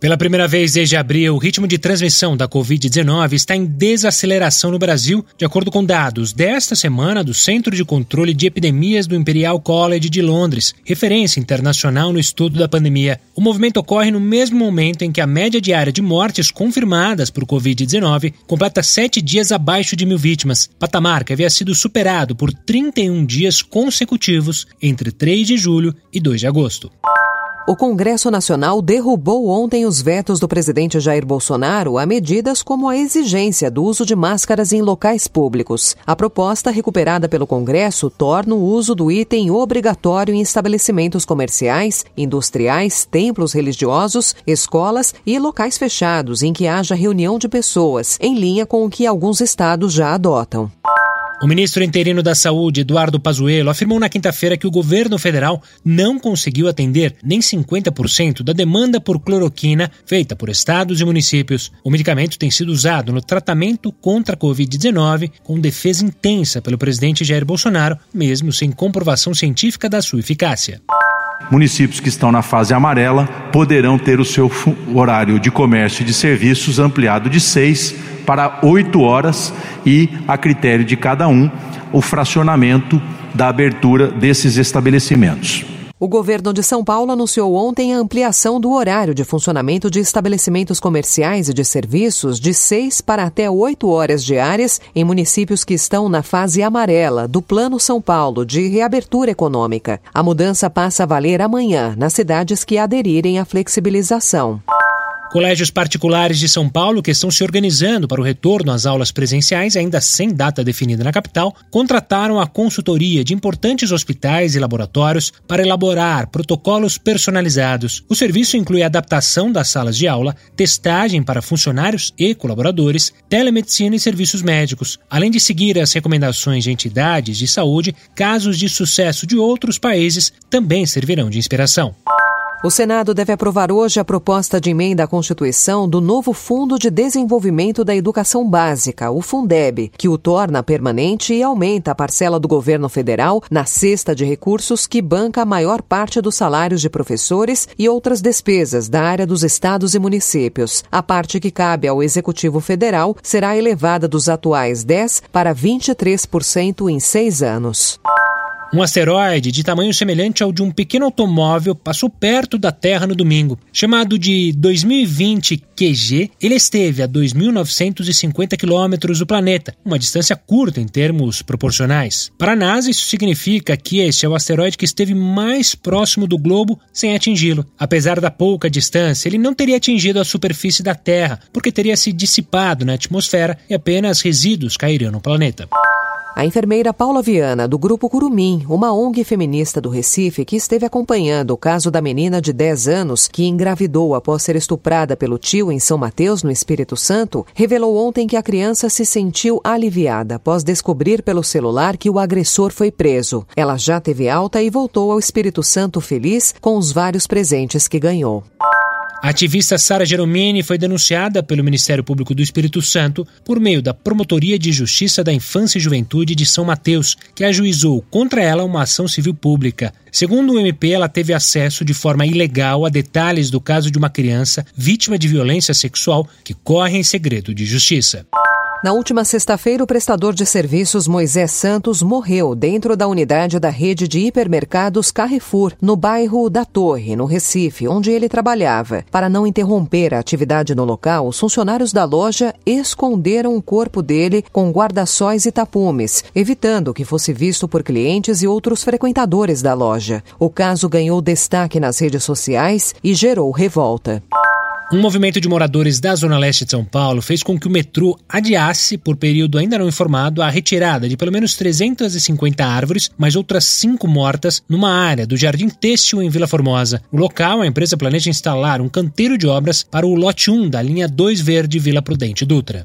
Pela primeira vez desde abril, o ritmo de transmissão da Covid-19 está em desaceleração no Brasil, de acordo com dados desta semana do Centro de Controle de Epidemias do Imperial College de Londres, referência internacional no estudo da pandemia. O movimento ocorre no mesmo momento em que a média diária de mortes confirmadas por Covid-19 completa sete dias abaixo de mil vítimas, patamar que havia sido superado por 31 dias consecutivos entre 3 de julho e 2 de agosto. O Congresso Nacional derrubou ontem os vetos do presidente Jair Bolsonaro a medidas como a exigência do uso de máscaras em locais públicos. A proposta, recuperada pelo Congresso, torna o uso do item obrigatório em estabelecimentos comerciais, industriais, templos religiosos, escolas e locais fechados em que haja reunião de pessoas, em linha com o que alguns estados já adotam. O ministro interino da Saúde, Eduardo Pazuello, afirmou na quinta-feira que o governo federal não conseguiu atender nem 50% da demanda por cloroquina feita por estados e municípios. O medicamento tem sido usado no tratamento contra a Covid-19 com defesa intensa pelo presidente Jair Bolsonaro, mesmo sem comprovação científica da sua eficácia. Municípios que estão na fase amarela poderão ter o seu horário de comércio e de serviços ampliado de seis para oito horas e, a critério de cada um, o fracionamento da abertura desses estabelecimentos. O governo de São Paulo anunciou ontem a ampliação do horário de funcionamento de estabelecimentos comerciais e de serviços de 6 para até 8 horas diárias em municípios que estão na fase amarela do Plano São Paulo de reabertura econômica. A mudança passa a valer amanhã nas cidades que aderirem à flexibilização. Colégios particulares de São Paulo que estão se organizando para o retorno às aulas presenciais, ainda sem data definida na capital, contrataram a consultoria de importantes hospitais e laboratórios para elaborar protocolos personalizados. O serviço inclui adaptação das salas de aula, testagem para funcionários e colaboradores, telemedicina e serviços médicos. Além de seguir as recomendações de entidades de saúde, casos de sucesso de outros países também servirão de inspiração. O Senado deve aprovar hoje a proposta de emenda à Constituição do novo Fundo de Desenvolvimento da Educação Básica, o Fundeb, que o torna permanente e aumenta a parcela do governo federal na cesta de recursos que banca a maior parte dos salários de professores e outras despesas da área dos estados e municípios. A parte que cabe ao Executivo Federal será elevada dos atuais 10% para 23% em seis anos. Um asteroide de tamanho semelhante ao de um pequeno automóvel passou perto da Terra no domingo. Chamado de 2020 QG, ele esteve a 2.950 quilômetros do planeta, uma distância curta em termos proporcionais. Para a NASA, isso significa que esse é o asteroide que esteve mais próximo do globo sem atingi-lo. Apesar da pouca distância, ele não teria atingido a superfície da Terra, porque teria se dissipado na atmosfera e apenas resíduos cairiam no planeta. A enfermeira Paula Viana, do Grupo Curumim, uma ONG feminista do Recife que esteve acompanhando o caso da menina de 10 anos que engravidou após ser estuprada pelo tio em São Mateus, no Espírito Santo, revelou ontem que a criança se sentiu aliviada após descobrir pelo celular que o agressor foi preso. Ela já teve alta e voltou ao Espírito Santo feliz com os vários presentes que ganhou. A ativista Sara Geromini foi denunciada pelo Ministério Público do Espírito Santo por meio da Promotoria de Justiça da Infância e Juventude de São Mateus, que ajuizou contra ela uma ação civil pública. Segundo o MP, ela teve acesso de forma ilegal a detalhes do caso de uma criança vítima de violência sexual que corre em segredo de justiça. Na última sexta-feira, o prestador de serviços Moisés Santos morreu dentro da unidade da rede de hipermercados Carrefour, no bairro da Torre, no Recife, onde ele trabalhava. Para não interromper a atividade no local, os funcionários da loja esconderam o corpo dele com guarda-sóis e tapumes, evitando que fosse visto por clientes e outros frequentadores da loja. O caso ganhou destaque nas redes sociais e gerou revolta. Um movimento de moradores da Zona Leste de São Paulo fez com que o metrô adiasse, por período ainda não informado, a retirada de pelo menos 350 árvores, mais outras cinco mortas, numa área do Jardim Têxtil em Vila Formosa. No local, a empresa planeja instalar um canteiro de obras para o lote 1 da linha 2 Verde Vila Prudente Dutra.